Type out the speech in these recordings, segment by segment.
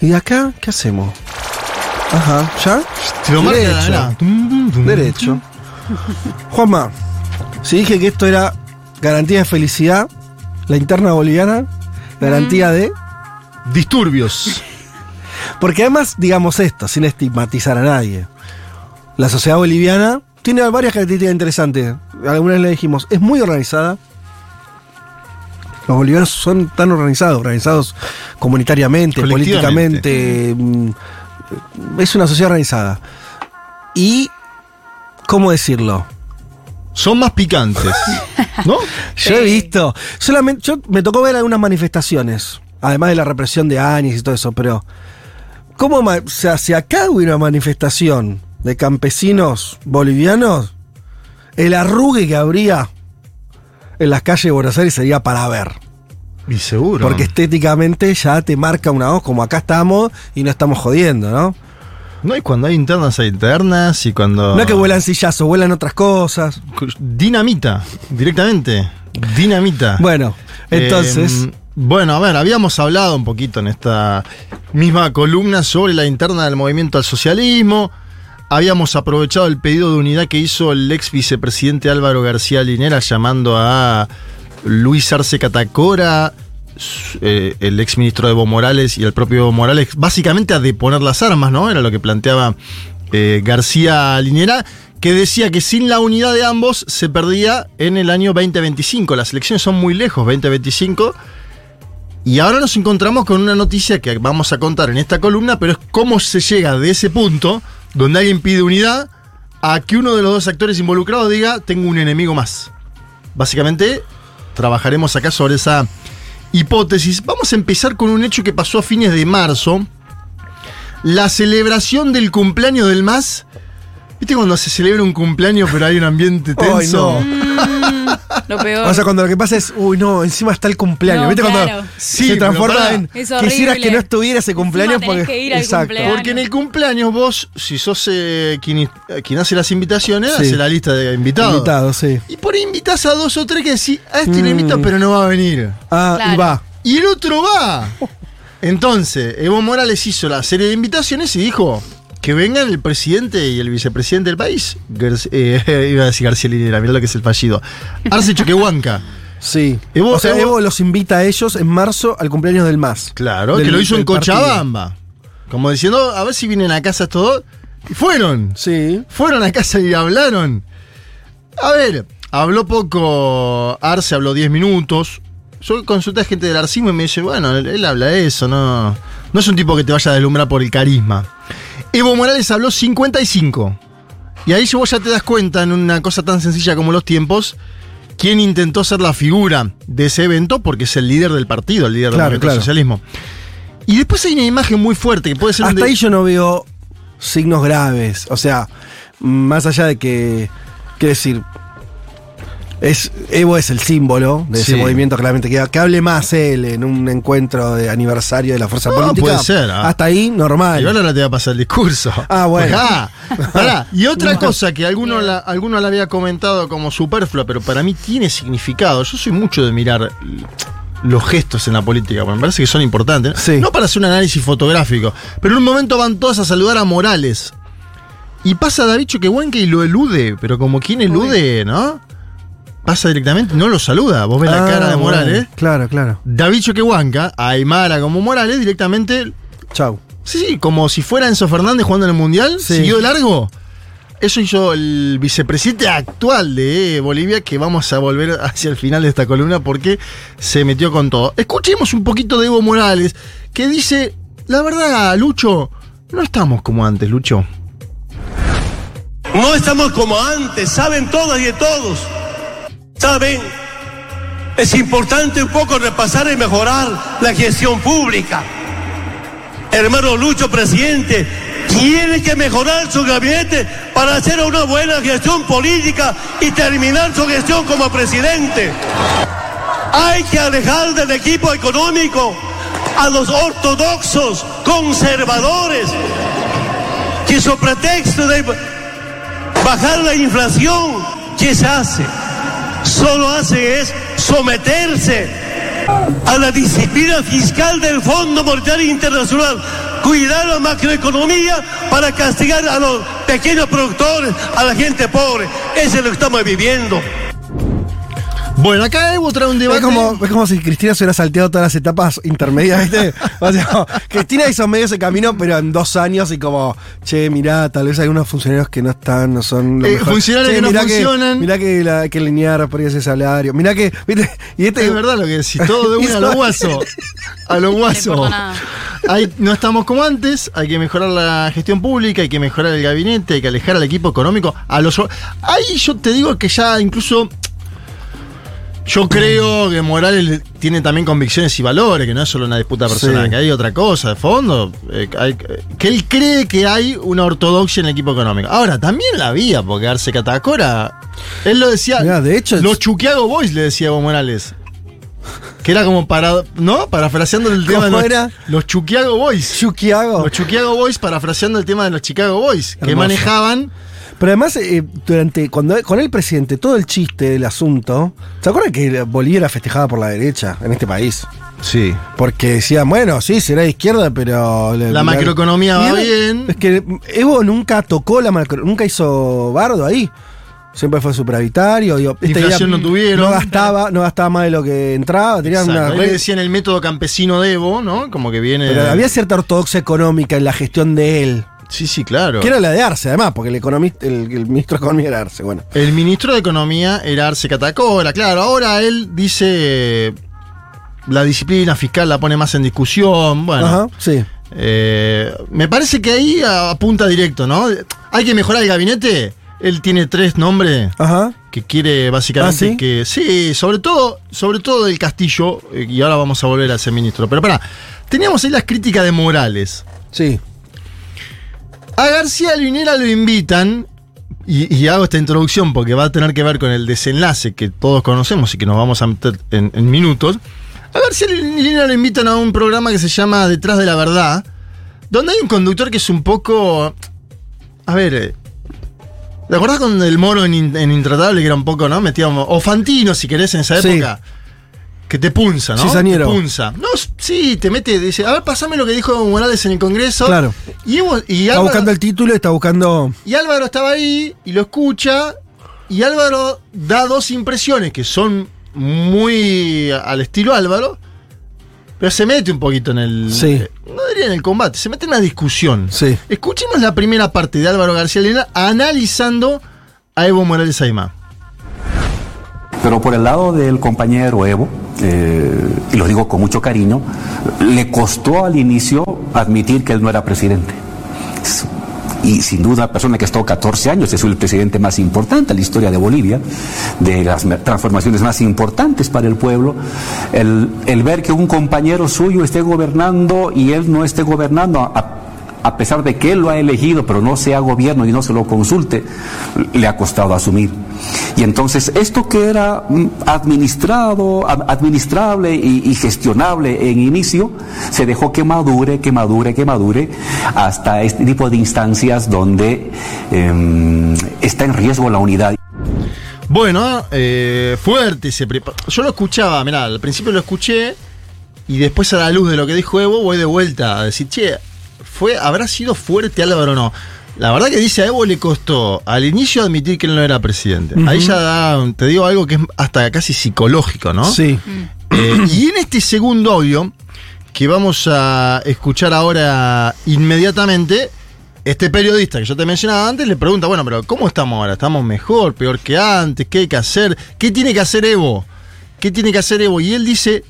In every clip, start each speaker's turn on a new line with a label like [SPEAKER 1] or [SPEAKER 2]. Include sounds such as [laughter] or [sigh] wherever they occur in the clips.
[SPEAKER 1] ¿Y acá qué hacemos? Ajá, ¿ya?
[SPEAKER 2] Te lo marca la-
[SPEAKER 1] Derecho. Derecho. Juanma, si dije que esto era garantía de felicidad, la interna boliviana, garantía de...
[SPEAKER 2] Disturbios.
[SPEAKER 1] Porque además, digamos esto, sin estigmatizar a nadie, la sociedad boliviana tiene varias características interesantes. Algunas le dijimos, es muy organizada. Los bolivianos son tan organizados, organizados comunitariamente, políticamente. mm, Es una sociedad organizada. Y, ¿cómo decirlo?
[SPEAKER 2] Son más picantes. [laughs] ¿No?
[SPEAKER 1] Yo he visto, solamente, yo me tocó ver algunas manifestaciones, además de la represión de Áñez y todo eso, pero ¿cómo, o sea, si acá hubiera una manifestación de campesinos bolivianos, el arrugue que habría en las calles de Buenos Aires sería para ver,
[SPEAKER 2] Y seguro.
[SPEAKER 1] porque estéticamente ya te marca una voz como acá estamos y no estamos jodiendo, ¿no?
[SPEAKER 2] No, y cuando hay internas hay internas y cuando.
[SPEAKER 1] No es que vuelan sillazos, vuelan otras cosas.
[SPEAKER 2] Dinamita, directamente. Dinamita.
[SPEAKER 1] Bueno, entonces...
[SPEAKER 2] Eh, bueno, a ver, habíamos hablado un poquito en esta misma columna sobre la interna del movimiento al socialismo. Habíamos aprovechado el pedido de unidad que hizo el ex vicepresidente Álvaro García Linera llamando a Luis Arce Catacora, eh, el ex ministro de Evo Morales y el propio Evo Morales, básicamente a deponer las armas, ¿no? Era lo que planteaba eh, García Linera, que decía que sin la unidad de ambos se perdía en el año 2025. Las elecciones son muy lejos, 2025. Y ahora nos encontramos con una noticia que vamos a contar en esta columna, pero es cómo se llega de ese punto, donde alguien pide unidad, a que uno de los dos actores involucrados diga, tengo un enemigo más. Básicamente, trabajaremos acá sobre esa hipótesis. Vamos a empezar con un hecho que pasó a fines de marzo. La celebración del cumpleaños del MAS. ¿Viste cuando se celebra un cumpleaños pero hay un ambiente tenso?
[SPEAKER 1] no. [laughs]
[SPEAKER 3] Lo [laughs] peor.
[SPEAKER 1] O sea, cuando lo que pasa es, uy, no, encima está el cumpleaños.
[SPEAKER 3] No,
[SPEAKER 1] ¿Viste
[SPEAKER 3] claro.
[SPEAKER 1] cuando
[SPEAKER 2] Sí,
[SPEAKER 1] se transforma en
[SPEAKER 3] Es
[SPEAKER 1] quisieras que no estuviera ese cumpleaños porque
[SPEAKER 3] que ir al
[SPEAKER 1] exacto.
[SPEAKER 3] cumpleaños.
[SPEAKER 2] Porque en el cumpleaños vos, si sos eh, quien, quien hace las invitaciones,
[SPEAKER 1] Sí.
[SPEAKER 2] hace la lista de invitados.
[SPEAKER 1] Invitado, sí.
[SPEAKER 2] Y por ahí invitas a dos o tres que decís, a este
[SPEAKER 1] Mm.
[SPEAKER 2] le invito, pero no va a venir.
[SPEAKER 1] Ah, y va.
[SPEAKER 2] Y el otro va. Entonces, Evo Morales hizo la serie de invitaciones y dijo que vengan el presidente y el vicepresidente del país. Eh, [laughs] iba a decir García Linera, mirá lo que es el fallido. Arce Choquehuanca.
[SPEAKER 1] Sí.
[SPEAKER 2] Evo-
[SPEAKER 1] o sea,
[SPEAKER 2] Evo-
[SPEAKER 1] Evo los invita a ellos en marzo al cumpleaños del MAS.
[SPEAKER 2] Claro,
[SPEAKER 1] Del-
[SPEAKER 2] que lo hizo en
[SPEAKER 1] partido.
[SPEAKER 2] Cochabamba. Como diciendo, a ver si vienen a casa estos dos. Y fueron.
[SPEAKER 1] Sí.
[SPEAKER 2] Fueron a casa y hablaron. A ver, habló poco Arce, habló 10 minutos. Yo consulté a gente del Arcismo y me dice, bueno, él, él habla eso, no, no es un tipo que te vaya a deslumbrar por el carisma. Evo Morales habló 55. Y ahí vos ya te das cuenta en una cosa tan sencilla como los tiempos, quién intentó ser la figura de ese evento porque es el líder del partido, el líder
[SPEAKER 1] Claro,
[SPEAKER 2] del
[SPEAKER 1] claro.
[SPEAKER 2] socialismo. Y después hay una imagen muy fuerte que puede ser
[SPEAKER 1] Hasta
[SPEAKER 2] de-
[SPEAKER 1] ahí yo no veo signos graves. O sea, más allá de que. Quiero decir. Es, Evo es el símbolo de
[SPEAKER 2] Sí.
[SPEAKER 1] ese movimiento claramente. Que, que hable más él en un encuentro de aniversario de la fuerza
[SPEAKER 2] No,
[SPEAKER 1] política.
[SPEAKER 2] puede ser, ah.
[SPEAKER 1] Hasta ahí, normal.
[SPEAKER 2] Y ahora te va a pasar el discurso. [laughs]
[SPEAKER 1] Ah, bueno.
[SPEAKER 2] Pará, pará. Y otra [laughs]
[SPEAKER 1] No.
[SPEAKER 2] cosa que alguno la, alguno la había comentado como superflua, pero para mí tiene significado. Yo soy mucho de mirar los gestos en la política, porque me parece que son importantes.
[SPEAKER 1] Sí.
[SPEAKER 2] No para hacer un análisis fotográfico, pero en un momento van todos a saludar a Morales. Y pasa David Choquehuanca y lo elude, pero como quien elude, ¿no? Pasa directamente, no lo saluda. Vos ves la
[SPEAKER 1] Ah,
[SPEAKER 2] cara de
[SPEAKER 1] bueno.
[SPEAKER 2] Morales.
[SPEAKER 1] Claro, claro.
[SPEAKER 2] David Choquehuanca, Aymara como Morales, directamente
[SPEAKER 1] Chau.
[SPEAKER 2] Sí, sí, como si fuera Enzo Fernández jugando en el Mundial,
[SPEAKER 1] Sí.
[SPEAKER 2] siguió de largo. Eso hizo el vicepresidente actual de Bolivia, que vamos a volver hacia el final de esta columna porque se metió con todo. Escuchemos un poquito de Evo Morales, que dice, la verdad, Lucho, no estamos como antes, Lucho.
[SPEAKER 4] No estamos como antes, saben todas y de todos. Saben, es importante un poco repasar y mejorar la gestión pública. Hermano Lucho, presidente, tiene que mejorar su gabinete para hacer una buena gestión política y terminar su gestión como presidente. Hay que alejar del equipo económico a los ortodoxos, conservadores, que su pretexto de bajar la inflación, ¿qué se hace? Solo hace es someterse a la disciplina fiscal del Fondo Monetario Internacional cuidar la macroeconomía para castigar a los pequeños productores, a la gente pobre. Eso es lo que estamos viviendo.
[SPEAKER 2] Bueno, acá Evo trae un debate.
[SPEAKER 1] Es como, es como si Cristina se hubiera salteado todas las etapas intermedias, ¿viste? O sea, Cristina hizo medio ese camino, pero en dos años y como, che, mirá, tal vez hay unos funcionarios que no están, no son. lo
[SPEAKER 2] Eh, funcionarios
[SPEAKER 1] Che,
[SPEAKER 2] que no
[SPEAKER 1] mirá
[SPEAKER 2] funcionan.
[SPEAKER 1] mirá que la, que linear por ese salario. Mirá que, ¿viste? Y este.
[SPEAKER 2] Es verdad lo que decís, todo de [laughs] una a lo guaso. A lo [laughs] guaso. Hay- no estamos como antes, hay que mejorar la gestión pública, hay que mejorar el gabinete, hay que alejar al equipo económico. A los, ahí yo te digo que ya incluso. Yo creo que Morales tiene también convicciones y valores, que no es solo una disputa personal,
[SPEAKER 1] Sí.
[SPEAKER 2] que hay otra cosa de fondo. eh, hay- que él cree que hay una ortodoxia en el equipo económico. Ahora, también la había, porque Arce Catacora. Él lo decía.
[SPEAKER 1] Mirá, de hecho,
[SPEAKER 2] Los Chuquiago Boys le decía Evo Morales. Que era como para. ¿No? Parafraseando el tema de
[SPEAKER 1] ¿Cómo
[SPEAKER 2] los,
[SPEAKER 1] era?
[SPEAKER 2] los Chuquiago Boys.
[SPEAKER 1] Chuquiago.
[SPEAKER 2] Los Chicago Boys parafraseando el tema de los Chicago Boys, que manejaban.
[SPEAKER 1] Pero además, eh, durante cuando con el presidente, todo el chiste del asunto. ¿Se acuerdan que Bolivia era festejada por la derecha en este país?
[SPEAKER 2] Sí.
[SPEAKER 1] Porque decían, bueno, sí, será de izquierda, pero.
[SPEAKER 2] La macroeconomía va bien.
[SPEAKER 1] Es que Evo nunca tocó la macro, nunca hizo bardo ahí. Siempre fue superavitario. digo, este
[SPEAKER 2] Inflación
[SPEAKER 1] día
[SPEAKER 2] no tuvieron.
[SPEAKER 1] No gastaba, no gastaba más de lo que entraba. Tenían una
[SPEAKER 2] le decían el método campesino de Evo, ¿no? Como que viene.
[SPEAKER 1] pero había cierta ortodoxia económica en la gestión de él.
[SPEAKER 2] Sí, sí, claro.
[SPEAKER 1] Que era la de Arce, además, porque el economista, el, el ministro de Economía era Arce. Bueno.
[SPEAKER 2] El ministro de Economía era Arce Catacora, claro. Ahora él dice. La disciplina fiscal la pone más en discusión. Bueno.
[SPEAKER 1] Ajá, sí.
[SPEAKER 2] Eh, me parece que ahí apunta directo, ¿no? Hay que mejorar el gabinete. Él tiene tres nombres
[SPEAKER 1] Ajá.
[SPEAKER 2] que quiere básicamente
[SPEAKER 1] ¿Ah, sí?
[SPEAKER 2] que. Sí, sobre todo, sobre todo del Castillo, eh, y ahora vamos a volver a ser ministro. Pero pará, teníamos ahí las críticas de Morales.
[SPEAKER 1] Sí.
[SPEAKER 2] A García Linera lo invitan, y, y hago esta introducción porque va a tener que ver con el desenlace que todos conocemos y que nos vamos a meter en, en minutos. A García Linera lo invitan a un programa que se llama Detrás de la Verdad, donde hay un conductor que es un poco. A ver. eh, ¿Te acordás con el moro en, In- en Intratable que era un poco, ¿no? Metíamos. O Fantino, si querés, en esa
[SPEAKER 1] Sí.
[SPEAKER 2] Que te punza, ¿no?
[SPEAKER 1] Cizañero.
[SPEAKER 2] Te punza. No, sí, te mete, dice, a ver, pasame lo que dijo Morales en el Congreso.
[SPEAKER 1] Claro.
[SPEAKER 2] Y, Evo- y
[SPEAKER 1] Está buscando el título y está buscando.
[SPEAKER 2] y Álvaro estaba ahí y lo escucha. Y Álvaro da dos impresiones que son muy al estilo Álvaro. Pero se mete un poquito en el.
[SPEAKER 1] Sí.
[SPEAKER 2] eh, No diría en el combate, se mete en la discusión.
[SPEAKER 1] Sí.
[SPEAKER 2] Escuchemos la primera parte de Álvaro García Lina analizando a Evo Morales Aymá.
[SPEAKER 5] Pero por el lado del compañero Evo, eh, y lo digo con mucho cariño, le costó al inicio admitir que él no era presidente. Y sin duda, persona que ha estado 14 años, es el presidente más importante en la historia de Bolivia, de las transformaciones más importantes para el pueblo, el, el ver que un compañero suyo esté gobernando y él no esté gobernando, a- a pesar de que él lo ha elegido, pero no sea gobierno y no se lo consulte, le ha costado asumir. Y entonces esto que era mm, administrado, ad- administrable y, gestionable en inicio, se dejó que madure, que madure, que madure, hasta este tipo de instancias donde em, está en riesgo la unidad.
[SPEAKER 2] Bueno, eh, fuerte se prepa- Yo lo escuchaba, mirá, al principio lo escuché y después a la luz de lo que dijo Evo voy de vuelta a decir, che, fue, ¿habrá sido fuerte Álvaro o no? La verdad que dice a Evo le costó al inicio admitir que él no era presidente. Ahí ya da, te digo algo que es hasta casi psicológico, ¿no?
[SPEAKER 1] Sí.
[SPEAKER 2] Eh, y en este segundo audio, que vamos a escuchar ahora inmediatamente, este periodista que yo te mencionaba antes le pregunta, bueno, pero ¿cómo estamos ahora? ¿Estamos mejor, peor que antes? ¿Qué hay que hacer? ¿Qué tiene que hacer Evo? ¿Qué tiene que hacer Evo? Y él dice,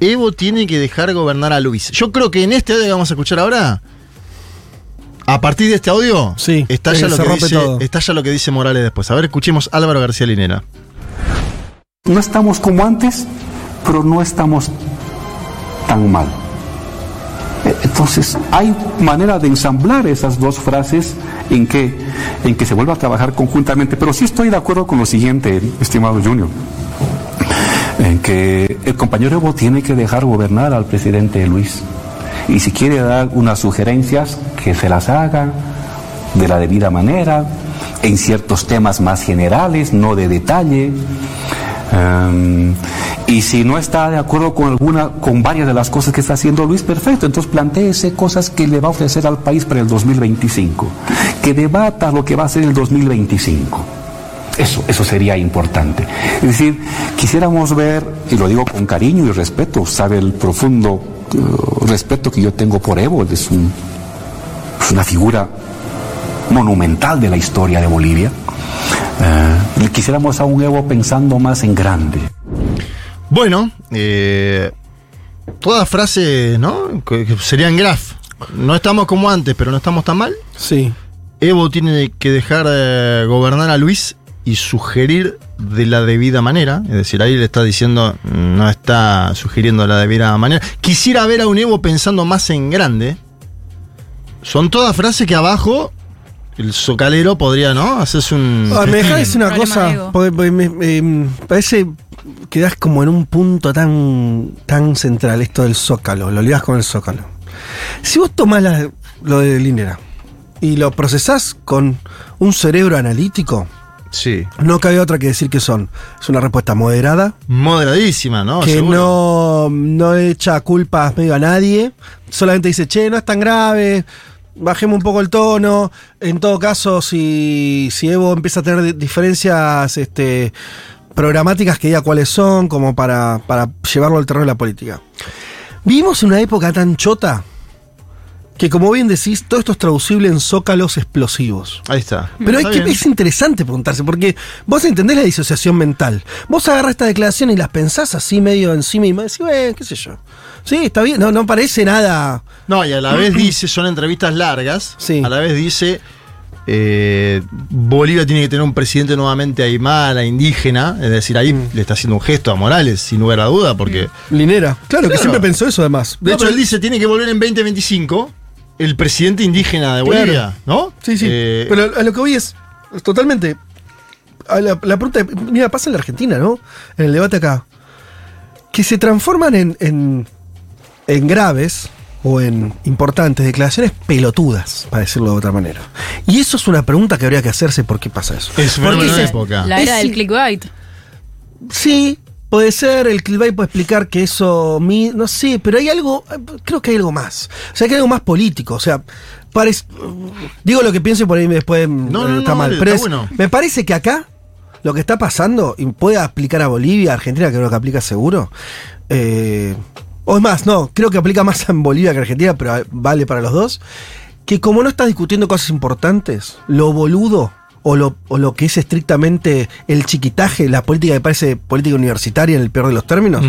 [SPEAKER 2] Evo tiene que dejar gobernar a Luis. Yo creo que en este audio que vamos a escuchar ahora, a partir de este audio,
[SPEAKER 1] Sí,
[SPEAKER 2] está, ya lo que dice, ya lo que dice Morales después. A ver, escuchemos Álvaro García Linera.
[SPEAKER 5] No estamos como antes, pero no estamos tan mal. Eh, Entonces, hay manera de ensamblar esas dos frases en que, en que se vuelva a trabajar conjuntamente. Pero sí estoy de acuerdo con lo siguiente, estimado Junior, en que el compañero Evo tiene que dejar gobernar al presidente Luis. Y si quiere dar unas sugerencias, que se las haga de la debida manera, en ciertos temas más generales, no de detalle. Um, Y si no está de acuerdo con alguna, con varias de las cosas que está haciendo Luis, perfecto. Entonces planteese cosas que le va a ofrecer al país para el 2025. Que debata lo que va a hacer el 2025. Eso, eso sería importante. Es decir, quisiéramos ver, y lo digo con cariño y respeto, sabe el profundo uh, respeto que yo tengo por Evo, es, un, es una figura monumental de la historia de Bolivia. Uh, quisiéramos a un Evo pensando más en grande.
[SPEAKER 2] Bueno, eh, toda frase, ¿no? Que, que serían graf. No estamos como antes, pero no estamos tan mal.
[SPEAKER 1] Sí.
[SPEAKER 2] Evo tiene que dejar de gobernar a Luis y sugerir de la debida manera. Es decir, ahí le está diciendo, no está sugiriendo de la debida manera. Quisiera ver a un Evo pensando más en grande. Son todas frases que abajo el socalero podría, ¿no? Hacerse un.
[SPEAKER 1] Ah, me dejas decir una cosa,
[SPEAKER 3] ego.
[SPEAKER 1] porque, porque me, me parece que das como en un punto tan, tan central esto del zócalo, lo ligas con el zócalo. Si vos tomás la- lo de Linera y lo procesás con un cerebro analítico,
[SPEAKER 2] Sí.
[SPEAKER 1] no cabe otra que decir que son. Es una respuesta moderada,
[SPEAKER 2] Moderadísima, ¿no?
[SPEAKER 1] que
[SPEAKER 2] Seguro.
[SPEAKER 1] no, no echa culpas medio a nadie, solamente dice, che, no es tan grave, bajemos un poco el tono, en todo caso, si, si Evo empieza a tener di- diferencias este, programáticas, que diga cuáles son, como para, para llevarlo al terreno de la política. Vivimos en una época tan chota que, como bien decís, todo esto es traducible en zócalos explosivos.
[SPEAKER 2] Ahí está.
[SPEAKER 1] Pero es, que interesante preguntarse, porque vos entendés la disociación mental. Vos agarrás esta declaración y las pensás así medio encima y decís, bueno, qué sé yo. Sí, está bien, no, no parece nada.
[SPEAKER 2] No, y a la vez dice, son entrevistas largas.
[SPEAKER 1] Sí.
[SPEAKER 2] A la vez dice. eh, Bolivia tiene que tener un presidente nuevamente aymara, indígena, es decir, ahí
[SPEAKER 1] Mm.
[SPEAKER 2] le está haciendo un gesto a Morales, sin lugar a duda, porque.
[SPEAKER 1] Linera. Claro, que
[SPEAKER 2] Claro.
[SPEAKER 1] siempre pensó eso además.
[SPEAKER 2] De hecho,
[SPEAKER 1] pero-
[SPEAKER 2] él dice tiene que volver en 2025 el presidente indígena de
[SPEAKER 1] Claro.
[SPEAKER 2] Bolivia, ¿no?
[SPEAKER 1] Sí, sí.
[SPEAKER 2] Eh,
[SPEAKER 1] pero a lo que voy es, es totalmente. a la, la pregunta, mira, pasa en la Argentina, ¿no? En el debate acá. Que se transforman en, en, en graves o en importantes declaraciones pelotudas, para decirlo de otra manera. Y eso es una pregunta que habría que hacerse, ¿por qué pasa eso?
[SPEAKER 2] Es un
[SPEAKER 1] Porque
[SPEAKER 2] fenómeno de
[SPEAKER 1] se-
[SPEAKER 2] época.
[SPEAKER 3] La era
[SPEAKER 1] Es-
[SPEAKER 3] del clickbait.
[SPEAKER 1] Sí, puede ser, el clickbait puede explicar que eso, mi- no sé, pero hay algo, creo que hay algo más. O sea, que hay algo más político, o sea, parece, digo lo que pienso y por ahí después
[SPEAKER 2] No,
[SPEAKER 1] eh,
[SPEAKER 2] no,
[SPEAKER 1] está
[SPEAKER 2] no,
[SPEAKER 1] mal, pero
[SPEAKER 2] está
[SPEAKER 1] es-
[SPEAKER 2] bueno.
[SPEAKER 1] me parece que acá lo que está pasando, y puede aplicar a Bolivia, a Argentina, creo que aplica seguro, eh, o es más, no, creo que aplica más en Bolivia que Argentina, pero eh, vale para los dos, que como no estás discutiendo cosas importantes, lo boludo o lo, o lo que es estrictamente el chiquitaje, la política que parece política universitaria en el peor de los términos.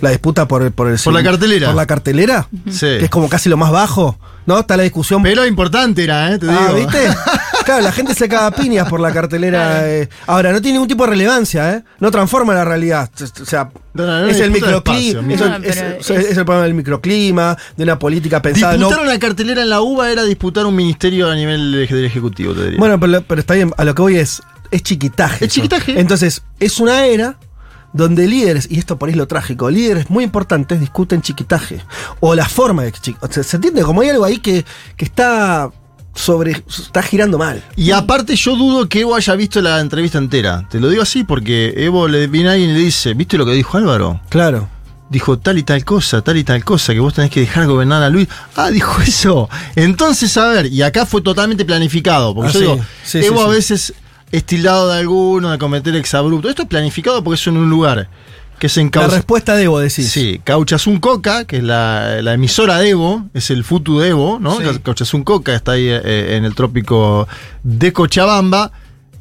[SPEAKER 1] La disputa por, el- por el
[SPEAKER 2] Por la cartelera.
[SPEAKER 1] Por la cartelera,
[SPEAKER 2] Sí.
[SPEAKER 1] que es como casi lo más bajo, ¿no? Está la discusión.
[SPEAKER 2] Pero importante era, ¿eh? Te
[SPEAKER 1] Ah,
[SPEAKER 2] digo.
[SPEAKER 1] ¿viste? [laughs] Claro, la gente se caga piñas por la cartelera. eh. Ahora, no tiene ningún tipo de relevancia, ¿eh? No transforma la realidad. O sea,
[SPEAKER 2] No, no, no,
[SPEAKER 1] es el microclima. es, es-
[SPEAKER 3] es-
[SPEAKER 1] es el problema del microclima, de una política pensada.
[SPEAKER 2] Disputar una cartelera en la UBA era disputar un ministerio a nivel del Ejecutivo, te diría.
[SPEAKER 1] Bueno, pero, pero está bien, a lo que voy es, es chiquitaje.
[SPEAKER 2] Es
[SPEAKER 1] eso.
[SPEAKER 2] chiquitaje.
[SPEAKER 1] Entonces, es una era donde líderes, y esto por ahí es lo trágico, líderes muy importantes discuten chiquitaje. O la forma de chiquitaje. O sea, ¿Se entiende? Como hay algo ahí que, que está sobre. está girando mal.
[SPEAKER 2] Y aparte yo dudo que Evo haya visto la entrevista entera. Te lo digo así porque Evo le viene a alguien y le dice, ¿viste lo que dijo Álvaro?
[SPEAKER 1] Claro.
[SPEAKER 2] Dijo tal y tal cosa, tal y tal cosa, que vos tenés que dejar gobernar a Luis. Ah, dijo [laughs] eso. Entonces, a ver, y acá fue totalmente planificado. Porque
[SPEAKER 1] Ah,
[SPEAKER 2] yo
[SPEAKER 1] sí.
[SPEAKER 2] digo,
[SPEAKER 1] Sí,
[SPEAKER 2] Evo
[SPEAKER 1] sí,
[SPEAKER 2] a veces es tildado de alguno, de cometer exabrupto. Esto es planificado porque es en un lugar que se
[SPEAKER 1] La respuesta de Evo, decís.
[SPEAKER 2] Sí, Cauchazún Coca, que es la, la emisora de Evo, es el Futu de Evo, ¿no?
[SPEAKER 1] Sí.
[SPEAKER 2] Cauchazún Coca está ahí eh, en el trópico de Cochabamba.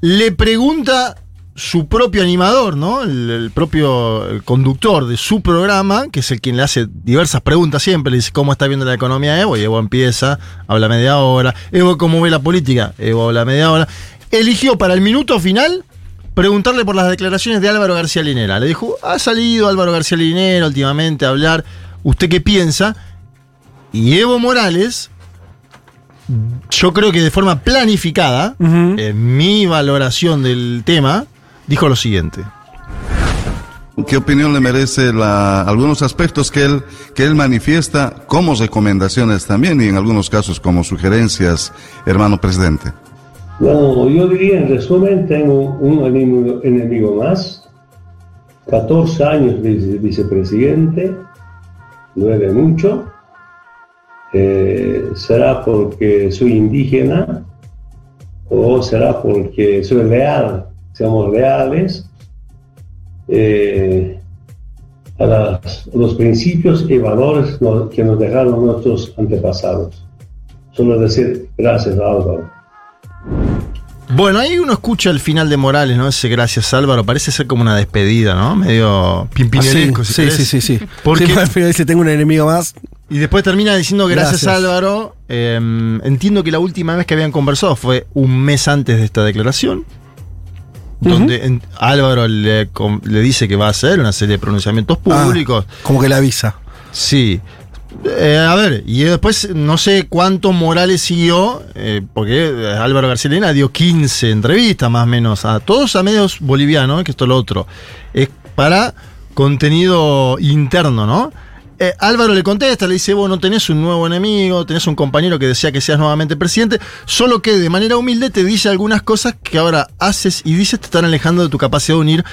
[SPEAKER 2] Le pregunta su propio animador, ¿no? El, el propio conductor de su programa, que es el quien le hace diversas preguntas siempre, le dice cómo está viendo la economía Evo, y Evo empieza, habla media hora. Evo, ¿cómo ve la política? Evo habla media hora. Eligió para el minuto final preguntarle por las declaraciones de Álvaro García Linera. Le dijo, ha salido Álvaro García Linera últimamente a hablar, ¿usted qué piensa? Y Evo Morales, yo creo que de forma planificada, en mi valoración del tema, dijo lo siguiente.
[SPEAKER 6] ¿Qué opinión le merece la- algunos aspectos que él, que él manifiesta como recomendaciones también y en algunos casos como sugerencias, hermano presidente?
[SPEAKER 7] No, yo diría en resumen, tengo un enemigo, enemigo más,
[SPEAKER 4] 14 años de vicepresidente, de mucho. Eh, ¿Será porque soy indígena o será porque soy leal? Seamos leales eh, a, los principios y valores que nos dejaron nuestros antepasados. Solo decir gracias Álvaro.
[SPEAKER 2] Bueno, ahí uno escucha el final de Morales, ¿no? Ese gracias Álvaro, parece ser como una despedida, ¿no? Medio pimpineresco, si
[SPEAKER 1] sí, sí, sí, sí.
[SPEAKER 2] Porque-
[SPEAKER 1] Sí, [laughs] al final dice, tengo un enemigo más.
[SPEAKER 2] Y después termina diciendo gracias,
[SPEAKER 1] Gracias.
[SPEAKER 2] Álvaro. Eh, entiendo que la última vez que habían conversado fue un mes antes de esta declaración. Donde en- Álvaro le dice que va a hacer una serie de pronunciamientos
[SPEAKER 1] Ah,
[SPEAKER 2] públicos.
[SPEAKER 1] como que le avisa.
[SPEAKER 2] Sí. Eh, a ver, y después no sé cuánto Morales siguió, eh, porque eh, Álvaro García Lena dio 15 entrevistas más o menos, a todos a medios bolivianos, que esto es lo otro. Es para contenido interno, ¿no? Eh, Álvaro le contesta, le dice, vos no tenés un nuevo enemigo, tenés un compañero que desea que seas nuevamente presidente, solo que de manera humilde te dice algunas cosas que ahora haces y dices te están alejando de tu capacidad de unir.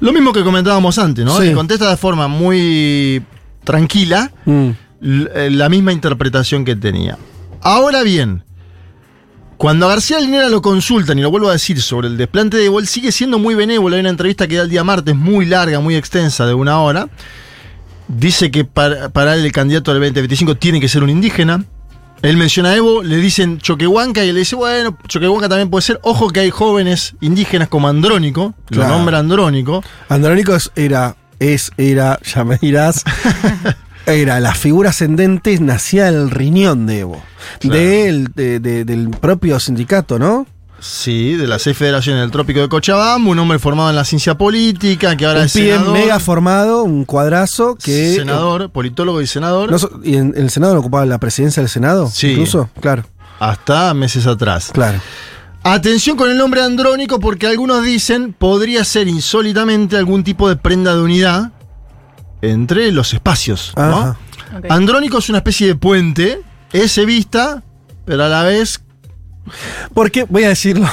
[SPEAKER 2] Lo mismo que comentábamos antes, ¿no?
[SPEAKER 1] Sí.
[SPEAKER 2] Le contesta de forma muy tranquila,
[SPEAKER 1] Mm.
[SPEAKER 2] Eh, la misma interpretación que tenía. Ahora bien, cuando a García Linera lo consultan, y lo vuelvo a decir, sobre el desplante de Evo, él sigue siendo muy benévolo. Hay una entrevista que da el día martes, muy larga, muy extensa, de una hora. Dice que para, el candidato del 2025 tiene que ser un indígena. Él menciona a Evo, le dicen Choquehuanca y él le dice, bueno, Choquehuanca también puede ser. Ojo que hay jóvenes indígenas como Andrónico, lo
[SPEAKER 1] Claro.
[SPEAKER 2] nombra Andrónico.
[SPEAKER 1] Andrónico era, es, era, ya me dirás, [laughs] era la figura ascendente, nacía del riñón de Evo.
[SPEAKER 2] Claro.
[SPEAKER 1] Del, de- de- del propio sindicato, ¿no?
[SPEAKER 2] Sí, de las seis federaciones del Trópico de Cochabamba, un hombre formado en la ciencia política, que ahora
[SPEAKER 1] un
[SPEAKER 2] es senador.
[SPEAKER 1] mega formado, un cuadrazo que.
[SPEAKER 2] senador, politólogo y senador,
[SPEAKER 1] No ¿Y en, en el Senado no ocupaba la presidencia del Senado?
[SPEAKER 2] Sí.
[SPEAKER 1] Incluso, claro,
[SPEAKER 2] hasta meses atrás.
[SPEAKER 1] claro.
[SPEAKER 2] Atención con el nombre andrónico porque algunos dicen podría ser insólitamente algún tipo de prenda de unidad entre los espacios. ¿no? Andrónico es una especie de puente, es vista, pero a la vez
[SPEAKER 1] Porque, voy a decirlo.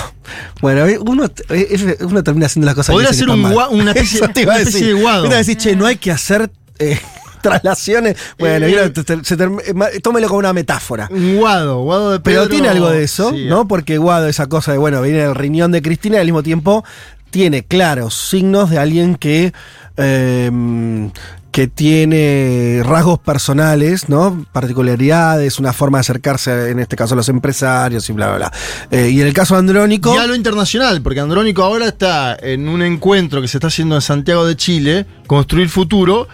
[SPEAKER 1] Bueno, uno, eh, uno termina haciendo las cosas
[SPEAKER 2] Podría ser un una [laughs] especie-
[SPEAKER 1] te iba
[SPEAKER 2] una especie
[SPEAKER 1] decir.
[SPEAKER 2] de guado.
[SPEAKER 1] Uno decir, che, no hay que hacer eh, [laughs] traslaciones. Bueno,
[SPEAKER 2] Eh,
[SPEAKER 1] se eh, ma- tómelo como una metáfora.
[SPEAKER 2] un guado, guado de
[SPEAKER 1] Pero
[SPEAKER 2] Pedro.
[SPEAKER 1] tiene algo de eso,
[SPEAKER 2] Sí,
[SPEAKER 1] ¿no? Porque Guado, esa cosa de, bueno, viene el riñón de Cristina y al mismo tiempo tiene claros signos de alguien que, eh, que tiene rasgos personales, ¿no? Particularidades, una forma de acercarse, en este caso, a los empresarios y bla, bla, bla. Eh, y en el caso de Andrónico.
[SPEAKER 2] Y a lo internacional, porque Andrónico ahora está en un encuentro que se está haciendo en Santiago de Chile, Construir Futuro,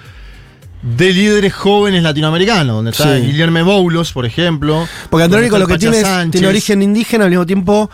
[SPEAKER 2] de líderes jóvenes latinoamericanos, donde está
[SPEAKER 1] Sí.
[SPEAKER 2] Guillermo Boulos, por ejemplo.
[SPEAKER 1] Porque Andrónico lo que tiene es, tiene origen indígena, al mismo tiempo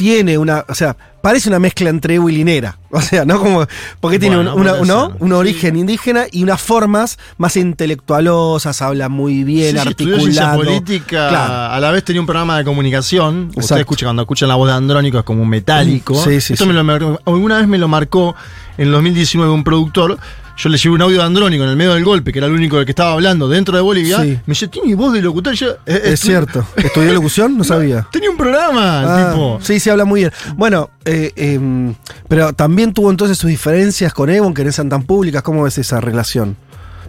[SPEAKER 1] tiene una, o sea, parece una mezcla entre Evo y Linera. [laughs] O sea, ¿no? Como, porque tiene
[SPEAKER 2] Bueno,
[SPEAKER 1] un, una- ¿no? un origen indígena y unas formas más intelectualosas, habla muy bien,
[SPEAKER 2] Sí,
[SPEAKER 1] articulado.
[SPEAKER 2] política,
[SPEAKER 1] Claro.
[SPEAKER 2] a la vez tenía un programa de comunicación.
[SPEAKER 1] Exacto.
[SPEAKER 2] Ustedes escuchan cuando escuchan la voz de Andrónico es como un metálico.
[SPEAKER 1] Sí, sí,
[SPEAKER 2] Esto me lo alguna vez me lo marcó en 2019 un productor. Yo le llevé un audio de Andrónico en el medio del golpe, que era el único del que estaba hablando dentro de Bolivia.
[SPEAKER 1] Sí.
[SPEAKER 2] Me dice, ¿tiene voz de locutor? Yo, eh,
[SPEAKER 1] Es cierto. ¿Estudió locución? [laughs] No sabía.
[SPEAKER 2] Tenía un programa,
[SPEAKER 1] Ah,
[SPEAKER 2] tipo.
[SPEAKER 1] Sí, sí, habla muy bien. Bueno, eh, em, pero también tuvo entonces sus diferencias con Evo, que no sean tan públicas. ¿Cómo ves esa relación?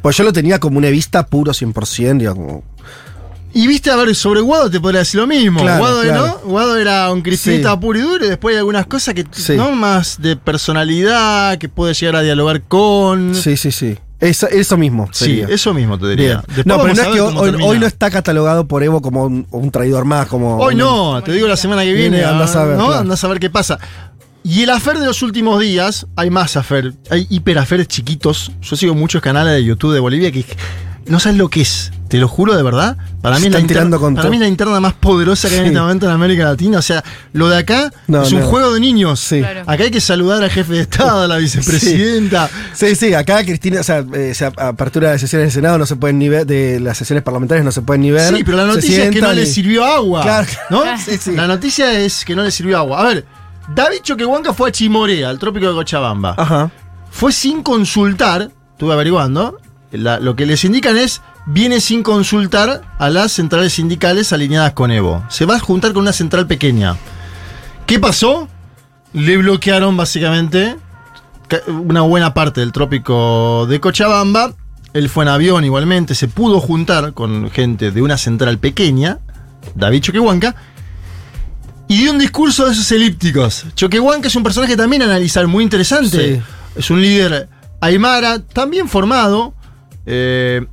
[SPEAKER 1] Pues yo lo tenía como un evista puro 100%, digo, como...
[SPEAKER 2] Y viste, a ver, sobre Guado te podría decir lo mismo.
[SPEAKER 1] Claro,
[SPEAKER 2] Guado,
[SPEAKER 1] claro.
[SPEAKER 2] ¿no? Guado era un cristinista
[SPEAKER 1] Sí.
[SPEAKER 2] puro y duro, y después hay algunas cosas que,
[SPEAKER 1] Sí.
[SPEAKER 2] ¿no? Más de personalidad, que puede llegar a dialogar con.
[SPEAKER 1] Sí, sí, sí. Eso, eso mismo.
[SPEAKER 2] Sí, eso mismo te diría.
[SPEAKER 1] No, pero no es que hoy, no está catalogado por Evo como un, un traidor más, como.
[SPEAKER 2] Hoy
[SPEAKER 1] un-
[SPEAKER 2] no, te digo la semana que viene.
[SPEAKER 1] Viene, andás a ver,
[SPEAKER 2] ¿no?
[SPEAKER 1] claro.
[SPEAKER 2] Andás a ver qué pasa. Y el afer de los últimos días, hay más afer, hay hiperaferes chiquitos. Yo sigo muchos canales de YouTube de Bolivia que no sabes lo que es. Te lo juro de verdad. Para mí, es la
[SPEAKER 1] están tirando
[SPEAKER 2] interna,
[SPEAKER 1] con
[SPEAKER 2] para
[SPEAKER 1] todo.
[SPEAKER 2] mí es la interna más poderosa que hay en este momento en América Latina. O sea, lo de acá
[SPEAKER 1] No,
[SPEAKER 2] es un
[SPEAKER 1] no.
[SPEAKER 2] juego de niños.
[SPEAKER 1] Sí.
[SPEAKER 3] Claro.
[SPEAKER 2] Acá hay que saludar al jefe de Estado, a la vicepresidenta.
[SPEAKER 1] Sí, sí, acá Cristina, o sea, eh, se apertura de sesiones del Senado no se pueden ni ver, de las sesiones parlamentarias no se pueden ni ver.
[SPEAKER 2] Sí, pero la noticia es que no le sirvió agua.
[SPEAKER 1] Claro,
[SPEAKER 2] ¿no?
[SPEAKER 1] sí, sí.
[SPEAKER 2] La noticia es que no le sirvió agua. A ver, David Choquehuanca fue a Chimorea, al trópico de Cochabamba.
[SPEAKER 1] Ajá.
[SPEAKER 2] Fue sin consultar, estuve averiguando, la- lo que les indican es, viene sin consultar a las centrales sindicales alineadas con Evo. Se va a juntar con una central pequeña. ¿Qué pasó? Le bloquearon básicamente ca- una buena parte del trópico de Cochabamba. Él fue en avión igualmente, se pudo juntar con gente de una central pequeña, David Choquehuanca, y dio un discurso de esos elípticos. Choquehuanca es un personaje también a analizar muy interesante.
[SPEAKER 1] Sí.
[SPEAKER 2] Es un líder aymara, también formado, eh,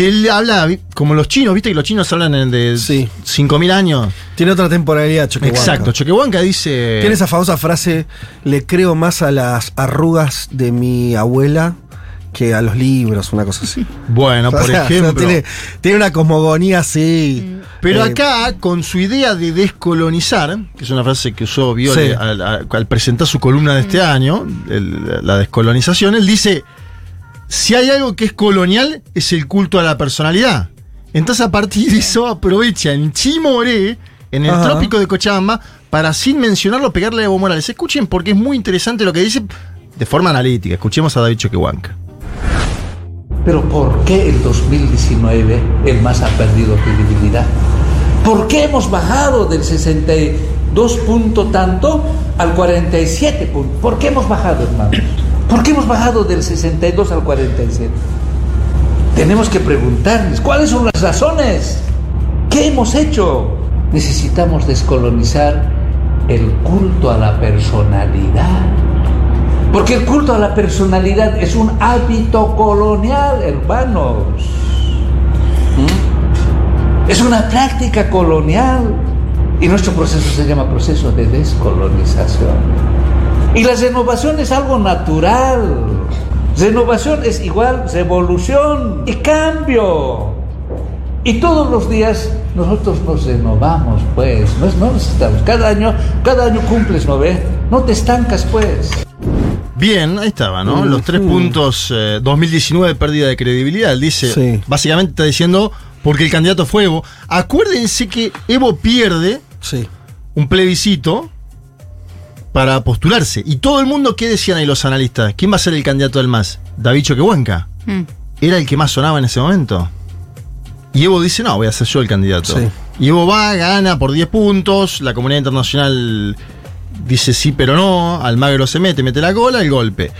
[SPEAKER 2] que él habla como los chinos, viste que los chinos hablan de
[SPEAKER 1] Sí.
[SPEAKER 2] 5.000 años.
[SPEAKER 1] Tiene otra temporalidad, Choquehuanca.
[SPEAKER 2] Exacto, Choquehuanca dice...
[SPEAKER 1] Tiene esa famosa frase, le creo más a las arrugas de mi abuela que a los libros, una cosa así.
[SPEAKER 2] Bueno, [laughs] por
[SPEAKER 1] O sea,
[SPEAKER 2] ejemplo.
[SPEAKER 1] tiene, tiene una cosmogonía así.
[SPEAKER 2] Pero
[SPEAKER 1] Eh,
[SPEAKER 2] acá, con su idea de descolonizar, que es una frase que usó Viole
[SPEAKER 1] Sí.
[SPEAKER 2] al, al- al presentar su columna de este año, el- la descolonización, él dice, si hay algo que es colonial, es el culto a la personalidad. Entonces, a partir de eso, aprovecha en Chimoré, en el
[SPEAKER 1] Ajá.
[SPEAKER 2] trópico de Cochabamba, para sin mencionarlo pegarle a Evo Morales. Escuchen porque es muy interesante lo que dice de forma analítica. Escuchemos a David Choquehuanca.
[SPEAKER 3] Pero ¿por qué el 2019 el MAS ha perdido credibilidad? ¿Por qué hemos bajado del 62 punto tanto al 47 punto? ¿Por qué hemos bajado, hermanos? ¿Por qué hemos bajado del 62 al 47? Tenemos que preguntarles, ¿cuáles son las razones? ¿Qué hemos hecho? Necesitamos descolonizar el culto a la personalidad. Porque el culto a la personalidad es un hábito colonial, hermanos. ¿Mm? Es una práctica colonial. Y nuestro proceso se llama proceso de descolonización. Y la renovación es algo natural. Renovación es igual revolución y cambio. Y todos los días nosotros nos renovamos, pues. No, es- no necesitamos. Cada año, cada año cumples, ¿no ves? No te estancas, pues.
[SPEAKER 2] Bien, ahí estaba, ¿no? Los tres puntos, eh, 2019 pérdida de credibilidad. Él dice,
[SPEAKER 1] Sí.
[SPEAKER 2] básicamente está diciendo, porque el candidato fue Evo. Acuérdense que Evo pierde
[SPEAKER 1] Sí.
[SPEAKER 2] un plebiscito para postularse. Y todo el mundo, ¿qué decían ahí los analistas? ¿Quién va a ser el candidato del MAS? David Choquehuanca.
[SPEAKER 7] Mm.
[SPEAKER 2] Era el que más sonaba en ese momento. Y Evo dice, no, voy a ser yo el candidato.
[SPEAKER 1] Sí.
[SPEAKER 2] Y Evo va, gana por 10 puntos, la comunidad internacional dice sí pero no, Almagro se mete, mete la cola, el golpe.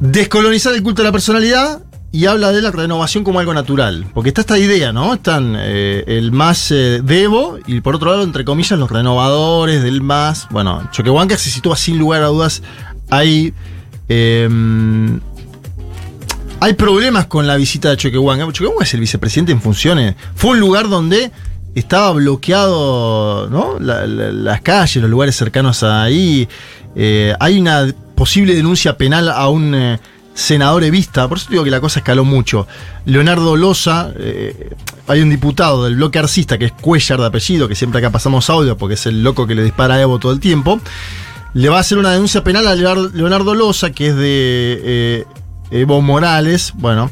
[SPEAKER 2] Descolonizar el culto de la personalidad y habla de la renovación como algo natural. Porque está esta idea, ¿no? Están eh, el más eh, de Evo y por otro lado, entre comillas, los renovadores del más. Bueno, Choquehuanca se sitúa sin lugar a dudas ahí. em, hay problemas con la visita de Choquehuanca. Choquehuanca es el vicepresidente en funciones. Fue un lugar donde estaba bloqueado, ¿no? La- la- las calles, los lugares cercanos ahí. Eh, hay una posible denuncia penal a un eh, senador evista. Por eso digo que la cosa escaló mucho. Leonardo Loza, eh, hay un diputado del bloque arcista que es Cuellar de apellido, que siempre acá pasamos audio porque es el loco que le dispara a Evo todo el tiempo. Le va a hacer una denuncia penal a Leonardo Loza, que es de eh, Evo Morales. Bueno,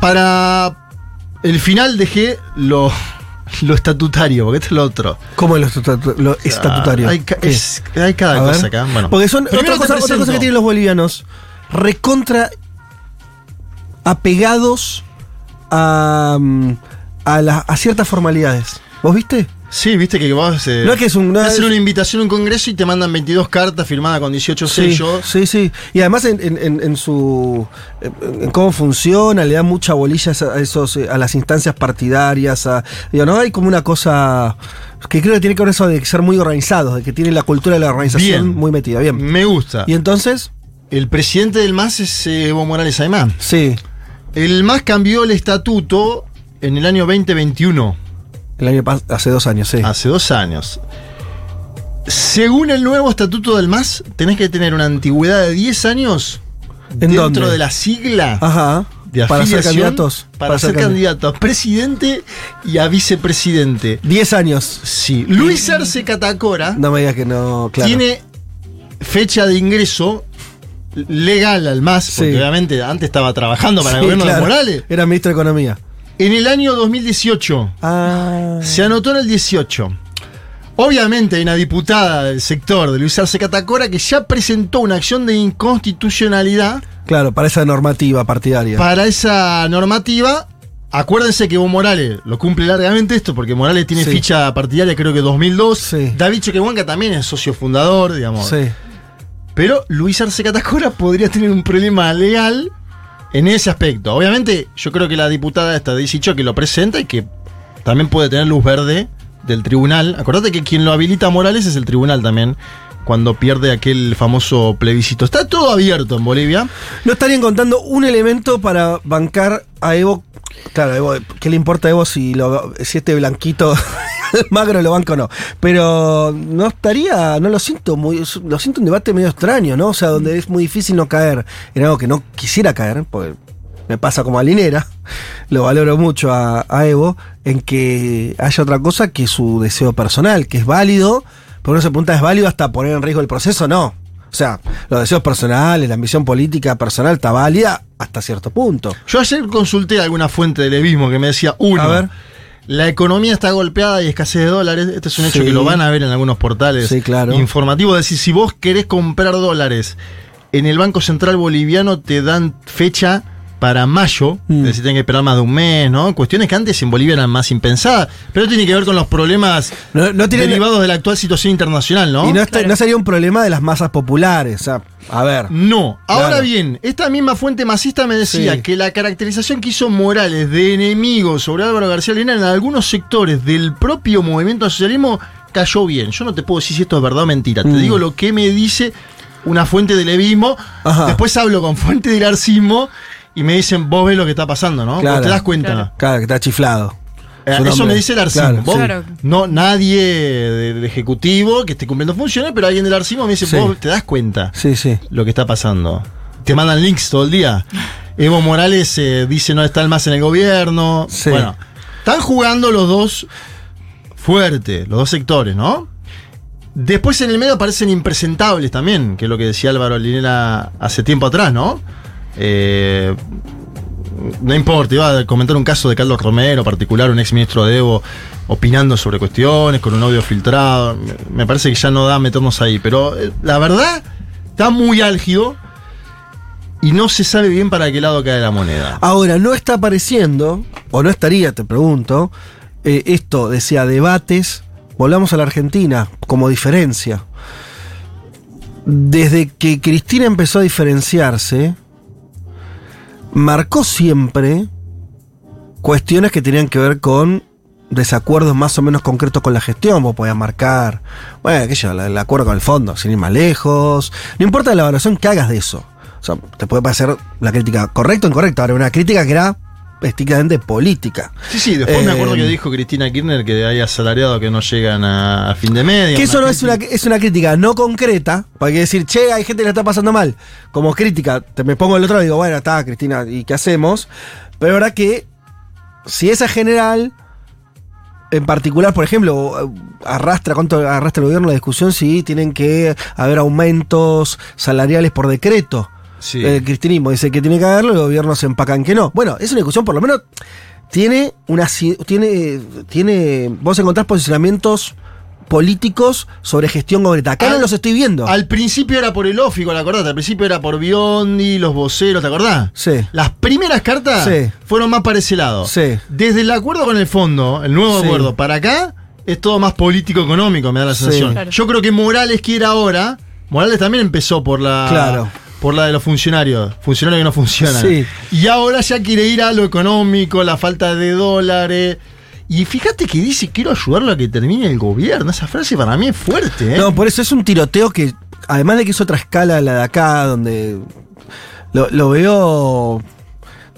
[SPEAKER 2] para el final dejé lo, lo estatutario, porque esto es lo otro.
[SPEAKER 1] ¿Cómo es lo, estatu- lo estatutario?
[SPEAKER 2] Hay, ca- es- hay cada cosa acá. Bueno,
[SPEAKER 1] Porque son otra cosa, otra cosa que tienen los bolivianos. Recontra apegados a, mm, a, la- a ciertas formalidades. ¿Vos viste?
[SPEAKER 2] Sí, viste que vos eh,
[SPEAKER 1] No es que es un- no
[SPEAKER 2] hacen
[SPEAKER 1] es-
[SPEAKER 2] una invitación a un congreso y te mandan 22 cartas firmadas con 18
[SPEAKER 1] Sí,
[SPEAKER 2] sellos.
[SPEAKER 1] sí, sí. Y además en, en- en- en su en cómo funciona, le da mucha bolilla a esos eh, a las instancias partidarias, a, digo, no hay como una cosa que creo que tiene que ver eso de ser muy organizados, de que tiene la cultura de la organización
[SPEAKER 2] Bien.
[SPEAKER 1] muy metida, bien.
[SPEAKER 2] Me gusta.
[SPEAKER 1] Y entonces,
[SPEAKER 2] El presidente del MAS es eh, Evo Morales Aymán.
[SPEAKER 1] sí,
[SPEAKER 2] El MAS cambió el estatuto en el año 2021,
[SPEAKER 1] el año hace dos años, sí.
[SPEAKER 2] hace dos años. Según el nuevo estatuto del MAS, tenés que tener una antigüedad de 10 años
[SPEAKER 1] ¿En
[SPEAKER 2] dentro
[SPEAKER 1] dónde?
[SPEAKER 2] de la sigla
[SPEAKER 1] Ajá.
[SPEAKER 2] de
[SPEAKER 1] para ser candidatos.
[SPEAKER 2] Para, ser
[SPEAKER 1] candi-
[SPEAKER 2] candidato a presidente y a vicepresidente.
[SPEAKER 1] 10 años.
[SPEAKER 2] Sí. Luis Arce Catacora
[SPEAKER 1] No me digas que no, claro.
[SPEAKER 2] tiene fecha de ingreso legal al MAS, porque
[SPEAKER 1] Sí.
[SPEAKER 2] obviamente antes estaba trabajando para
[SPEAKER 1] Sí,
[SPEAKER 2] el gobierno
[SPEAKER 1] claro.
[SPEAKER 2] de Morales.
[SPEAKER 1] Era ministro de Economía.
[SPEAKER 2] En el año 2018.
[SPEAKER 1] Ah.
[SPEAKER 2] Se anotó en el 18. Obviamente hay una diputada del sector de Luis Arce Catacora que ya presentó una acción de inconstitucionalidad
[SPEAKER 1] Claro, para esa normativa partidaria.
[SPEAKER 2] para esa normativa. Acuérdense que Evo Morales lo cumple largamente esto, porque Morales tiene
[SPEAKER 1] Sí.
[SPEAKER 2] ficha partidaria creo que 2002.
[SPEAKER 1] Sí.
[SPEAKER 2] David Choquehuanca también es socio fundador, digamos.
[SPEAKER 1] sí.
[SPEAKER 2] Pero Luis Arce Catacora podría tener un problema legal en ese aspecto. Obviamente, yo creo que la diputada esta de Isicho que lo presenta y que también puede tener luz verde del tribunal. Acordate que quien lo habilita a Morales es el tribunal también. Cuando pierde aquel famoso plebiscito. Está todo abierto en Bolivia.
[SPEAKER 1] No estarían contando un elemento para bancar a Evo. Claro, Evo, ¿qué le importa a Evo si, lo, si este blanquito [laughs] magro lo banca o no? Pero no estaría, no lo siento, muy, lo siento un debate medio extraño, ¿no? O sea, donde es muy difícil no caer en algo que no quisiera caer, porque me pasa como a Linera, [laughs] lo valoro mucho a, Evo, en que haya otra cosa que su deseo personal, que es válido, pero uno se pregunta, ¿es válido hasta poner en riesgo el proceso? No. O sea, los deseos personales, la ambición política personal está válida hasta cierto punto.
[SPEAKER 2] Yo ayer consulté alguna fuente de levismo que me decía, uno,
[SPEAKER 1] A ver.
[SPEAKER 2] la economía está golpeada y escasez de dólares. Este es un hecho
[SPEAKER 1] Sí.
[SPEAKER 2] que lo van a ver en algunos portales
[SPEAKER 1] Sí, claro.
[SPEAKER 2] informativos. Es decir, si vos querés comprar dólares en el Banco Central Boliviano, te dan fecha para mayo,
[SPEAKER 1] Mm.
[SPEAKER 2] es decir, tienen que esperar más de un mes, ¿no? Cuestiones que antes en Bolivia eran más impensadas, pero tiene que ver con los problemas
[SPEAKER 1] No- no tiene-
[SPEAKER 2] derivados de la actual situación internacional, ¿no?
[SPEAKER 1] Y no, está- no sería un problema de las masas populares. O sea, a ver.
[SPEAKER 2] No. Ahora
[SPEAKER 1] Claro.
[SPEAKER 2] bien, esta misma fuente masista me decía
[SPEAKER 1] Sí.
[SPEAKER 2] que la caracterización que hizo Morales de enemigo sobre Álvaro García Linera en algunos sectores del propio movimiento al socialismo cayó bien. Yo no te puedo decir si esto es verdad o mentira. Te
[SPEAKER 1] Mm.
[SPEAKER 2] digo lo que me dice una fuente del levismo.
[SPEAKER 1] Ajá.
[SPEAKER 2] Después hablo con fuente del arcismo y me dicen, vos ves lo que está pasando, ¿no?
[SPEAKER 1] Claro.
[SPEAKER 2] Te das cuenta.
[SPEAKER 7] Claro.
[SPEAKER 1] Claro, que está chiflado.
[SPEAKER 2] Eh, eso me dice el arcismo.
[SPEAKER 1] Claro,
[SPEAKER 2] Vos-
[SPEAKER 1] sí.
[SPEAKER 7] Claro.
[SPEAKER 2] No, nadie de- del ejecutivo que esté cumpliendo funciones, pero alguien del arcismo me dice,
[SPEAKER 1] Sí.
[SPEAKER 2] vos te das cuenta
[SPEAKER 1] Sí, sí.
[SPEAKER 2] lo que está pasando. Te mandan links todo el día. Evo Morales eh, dice no estar más en el gobierno.
[SPEAKER 1] Sí.
[SPEAKER 2] Bueno, están jugando los dos fuerte, los dos sectores, ¿no? Después en el medio aparecen impresentables también, que es lo que decía Álvaro Linera hace tiempo atrás, ¿no? Eh, no importa, iba a comentar un caso de Carlos Romero, particular, un ex ministro de Evo, opinando sobre cuestiones, con un audio filtrado. Me- parece que ya no da meternos ahí, pero eh, la verdad está muy álgido y no se sabe bien para qué lado cae la moneda.
[SPEAKER 1] Ahora, no está apareciendo, o no estaría, te pregunto, eh, esto decía debates, volvamos a la Argentina como diferencia. Desde que Cristina empezó a diferenciarse, marcó siempre cuestiones que tenían que ver con desacuerdos más o menos concretos con la gestión. Vos podías marcar, bueno, qué el, el acuerdo con el fondo, sin ir más lejos. No importa la evaluación que hagas de eso. O sea, te puede parecer la crítica correcta o incorrecta. Ahora, una crítica que era estrictamente política.
[SPEAKER 2] Sí, sí, después me
[SPEAKER 1] Eh,
[SPEAKER 2] acuerdo que dijo Cristina Kirchner que hay asalariados que no llegan a, a fin de media.
[SPEAKER 1] Que eso no es una,
[SPEAKER 2] crítica.
[SPEAKER 1] es una crítica no concreta, hay que decir, che, hay gente que la está pasando mal. Como crítica, te me pongo el otro y digo, bueno, está, Cristina, ¿y qué hacemos? Pero es verdad que si esa general, en particular, por ejemplo, arrastra, ¿cuánto arrastra el gobierno la discusión si tienen que haber aumentos salariales por decreto?
[SPEAKER 2] Sí.
[SPEAKER 1] El cristianismo dice que tiene que haberlo, el gobierno se empacan que no. Bueno, es una discusión, por lo menos, tiene una tiene, tiene. Vos encontrás posicionamientos políticos sobre gestión concreta. Acá no los estoy viendo.
[SPEAKER 2] Al principio era por el ófico, ¿te acordás? Al principio era por Biondi, los voceros, ¿te acordás?
[SPEAKER 1] Sí.
[SPEAKER 2] Las primeras cartas
[SPEAKER 1] Sí.
[SPEAKER 2] fueron más para ese lado.
[SPEAKER 1] Sí.
[SPEAKER 2] Desde el acuerdo con el fondo, el nuevo
[SPEAKER 1] Sí.
[SPEAKER 2] acuerdo, para acá, es todo más político-económico, me da la
[SPEAKER 1] Sí.
[SPEAKER 2] sensación.
[SPEAKER 7] Claro.
[SPEAKER 2] Yo creo que Morales quiere ahora. Morales también empezó por la.
[SPEAKER 1] Claro.
[SPEAKER 2] Por la de los funcionarios, funcionarios que no funcionan.
[SPEAKER 1] Sí.
[SPEAKER 2] Y ahora ya quiere ir a lo económico, la falta de dólares. Y fíjate que dice, quiero ayudarlo a que termine el gobierno. Esa frase para mí es fuerte, ¿eh?
[SPEAKER 1] No, por eso es un tiroteo que, además de que es otra escala la de acá, donde lo, lo veo.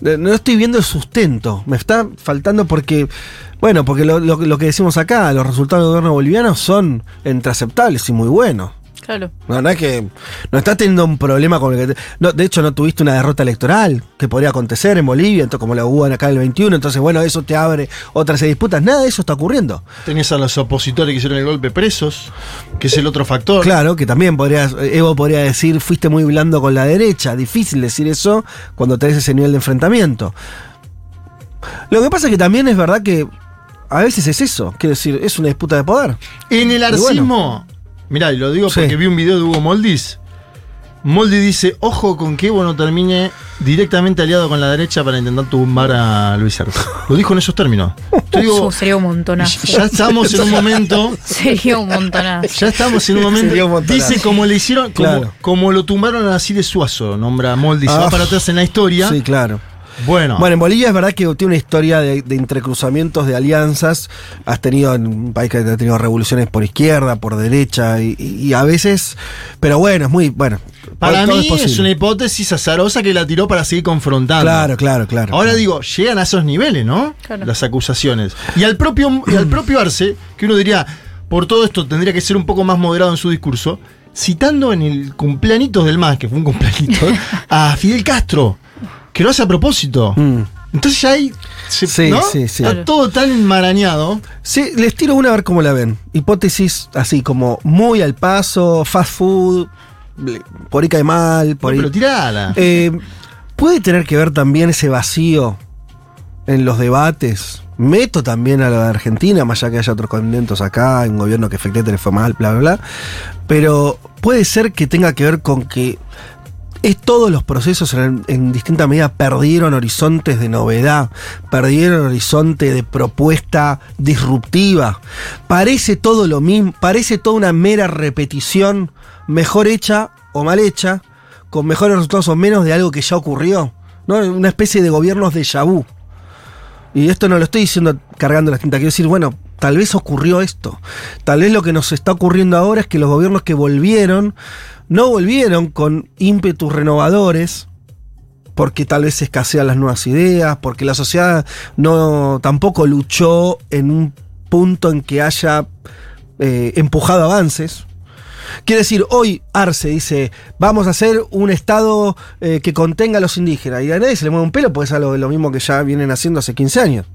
[SPEAKER 1] No estoy viendo el sustento. Me está faltando porque. Bueno, porque lo, lo- lo que decimos acá, los resultados del gobierno boliviano son entre aceptables y muy buenos.
[SPEAKER 7] Claro.
[SPEAKER 1] No, no es que. No estás teniendo un problema con el que. te- no, de hecho, no tuviste una derrota electoral que podría acontecer en Bolivia, entonces, como la hubo acá en el 21. Entonces, bueno, eso te abre otras disputas. Nada de eso está ocurriendo.
[SPEAKER 2] Tenés a los opositores que hicieron el golpe presos, que es el otro factor.
[SPEAKER 1] Claro, que también podría, Evo podría decir, fuiste muy blando con la derecha. Difícil decir eso cuando tenés ese nivel de enfrentamiento. Lo que pasa es que también es verdad que a veces es eso. Quiero decir, es una disputa de poder.
[SPEAKER 2] En el arcismo, mirá, y lo digo
[SPEAKER 1] Sí.
[SPEAKER 2] porque vi un video de Hugo Moldis. Moldi dice, ojo con que Evo no termine directamente aliado con la derecha para intentar tumbar a Luis Arce. Lo dijo en esos términos. Digo,
[SPEAKER 7] Uh, [laughs] sería un montonazo.
[SPEAKER 2] ya estamos en un momento [laughs]
[SPEAKER 7] Sería un montonazo.
[SPEAKER 2] Ya estamos en un momento.
[SPEAKER 1] Sería un montonazo.
[SPEAKER 2] Dice como le hicieron, como,
[SPEAKER 1] Claro.
[SPEAKER 2] como lo tumbaron así de Suazo, nombra Moldi, se va
[SPEAKER 1] Ah.
[SPEAKER 2] para atrás en la historia.
[SPEAKER 1] Sí, claro.
[SPEAKER 2] Bueno,
[SPEAKER 1] Bueno, en Bolivia es verdad que tiene una historia de, de entrecruzamientos, de alianzas. Has tenido en un país que ha tenido revoluciones por izquierda, por derecha, y, a veces. Pero bueno, es muy. Bueno,
[SPEAKER 2] para mí es, una hipótesis azarosa que la tiró para seguir confrontando.
[SPEAKER 1] Claro, claro, claro.
[SPEAKER 2] Ahora digo, llegan a esos niveles, ¿no?
[SPEAKER 7] Claro.
[SPEAKER 2] Las acusaciones. Y al propio, y al propio Arce, que uno diría, por todo esto tendría que ser un poco más moderado en su discurso, citando en el cumpleaños del MAS, que fue un cumpleañito, [laughs] a Fidel Castro, que lo hace a propósito.
[SPEAKER 1] Mm.
[SPEAKER 2] Entonces ya hay. se-
[SPEAKER 1] Sí,
[SPEAKER 2] ¿no?
[SPEAKER 1] sí, sí.
[SPEAKER 2] Está todo tan enmarañado.
[SPEAKER 1] Sí, les tiro una a ver cómo la ven. Hipótesis así como muy al paso, fast food, por ahí cae mal, por
[SPEAKER 2] No,
[SPEAKER 1] ahí.
[SPEAKER 2] pero tirala.
[SPEAKER 1] Eh, ¿Puede tener que ver también ese vacío en los debates? Meto también a la de Argentina, más allá que haya otros contentos acá, un gobierno que efectivamente le fue mal, bla, bla, bla. Pero puede ser que tenga que ver con que es todos los procesos en, distinta medida perdieron horizontes de novedad, perdieron horizonte de propuesta disruptiva. Parece todo lo mismo, parece toda una mera repetición, mejor hecha o mal hecha, con mejores resultados o menos de algo que ya ocurrió. ¿no? Una especie de gobiernos de vu. Y esto no lo estoy diciendo cargando la tinta, quiero decir, bueno, tal vez ocurrió esto. Tal vez lo que nos está ocurriendo ahora es que los gobiernos que volvieron, no volvieron con ímpetus renovadores, porque tal vez escasean las nuevas ideas, porque la sociedad no tampoco luchó en un punto en que haya eh, empujado avances. Quiere decir, hoy Arce dice, vamos a hacer un Estado eh, que contenga a los indígenas. Y a nadie se le mueve un pelo, porque es algo lo mismo que ya vienen haciendo hace 15 años.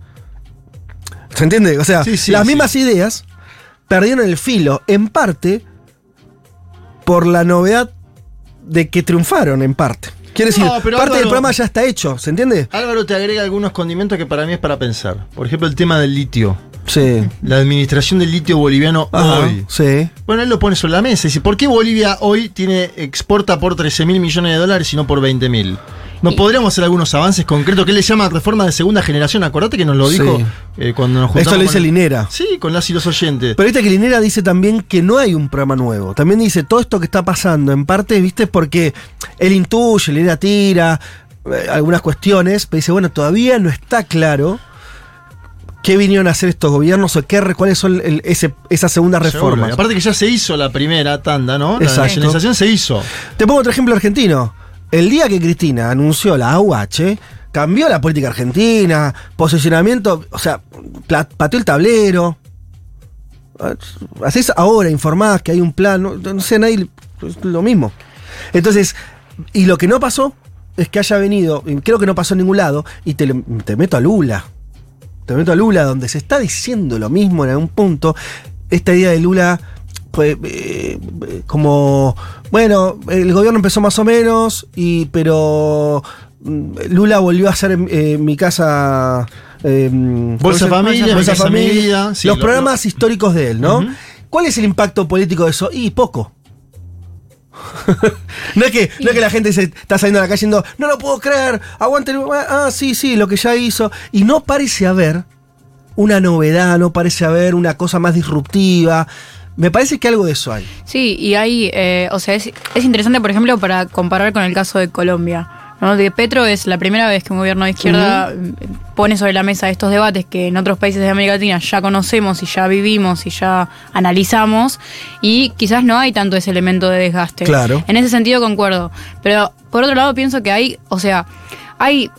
[SPEAKER 1] ¿Se entiende? O sea,
[SPEAKER 2] Sí, sí,
[SPEAKER 1] las
[SPEAKER 2] sí.
[SPEAKER 1] mismas ideas perdieron el filo, en parte, por la novedad de que triunfaron, en parte. Quiere decir,
[SPEAKER 2] No,
[SPEAKER 1] parte del
[SPEAKER 2] Álvaro-
[SPEAKER 1] programa ya está hecho, ¿se entiende?
[SPEAKER 2] Álvaro te agrega algunos condimentos que para mí es para pensar. Por ejemplo, el tema del litio.
[SPEAKER 1] Sí.
[SPEAKER 2] La administración del litio boliviano
[SPEAKER 1] Ajá,
[SPEAKER 2] hoy.
[SPEAKER 1] Sí.
[SPEAKER 2] Bueno, él lo pone sobre la mesa y dice, ¿por qué Bolivia hoy tiene exporta por 13 mil millones de dólares y no por 20 mil? ¿No podríamos hacer algunos avances concretos que él le llama reforma de segunda generación? Acordate que nos lo dijo
[SPEAKER 1] Sí.
[SPEAKER 2] eh, cuando nos juntamos.
[SPEAKER 1] Esto lo dice
[SPEAKER 2] con-
[SPEAKER 1] Linera.
[SPEAKER 2] Sí, con las y los oyentes.
[SPEAKER 1] Pero viste que Linera dice también que no hay un programa nuevo. También dice todo esto que está pasando, en parte, viste, porque él intuye, Linera tira eh, algunas cuestiones, pero dice, bueno, todavía no está claro qué vinieron a hacer estos gobiernos o qué, cuáles son el- ese, esas segundas reformas.
[SPEAKER 2] Aparte que ya se hizo la primera tanda, ¿no? La
[SPEAKER 1] Exacto.
[SPEAKER 2] nacionalización se hizo.
[SPEAKER 1] Te pongo otro ejemplo argentino. El día que Cristina anunció la AUH, cambió la política argentina, posicionamiento, o sea, pateó el tablero. Haces ahora, informás que hay un plan, no, sé, nadie, es lo mismo. Entonces, y lo que no pasó es que haya venido, creo que no pasó en ningún lado, y te, te meto a Lula. Te meto a Lula, donde se está diciendo lo mismo en algún punto. Esta idea de Lula, pues, eh, como, bueno, el gobierno empezó más o menos, y pero mm, Lula volvió a hacer en, en mi casa. eh,
[SPEAKER 2] Bolsa. Familia, Mi sí,
[SPEAKER 1] los
[SPEAKER 2] lo-
[SPEAKER 1] programas históricos de él, ¿no? ¿Cuál es el impacto político de eso? Y poco. [laughs] no, es que, no es que la gente se está saliendo a la calle diciendo, no lo puedo creer, aguante, el- ah, sí, sí, lo que ya hizo. Y no parece haber una novedad, no parece haber una cosa más disruptiva. Me parece que algo de eso hay.
[SPEAKER 7] Sí, y hay, eh, o sea, es, es interesante, por ejemplo, para comparar con el caso de Colombia. ¿no? De Petro es la primera vez que un gobierno de izquierda pone sobre la mesa estos debates que en otros países de América Latina ya conocemos y ya vivimos y ya analizamos y quizás no hay tanto ese elemento de desgaste.
[SPEAKER 1] Claro.
[SPEAKER 7] En ese sentido concuerdo. Pero por otro lado pienso que hay, o sea, hay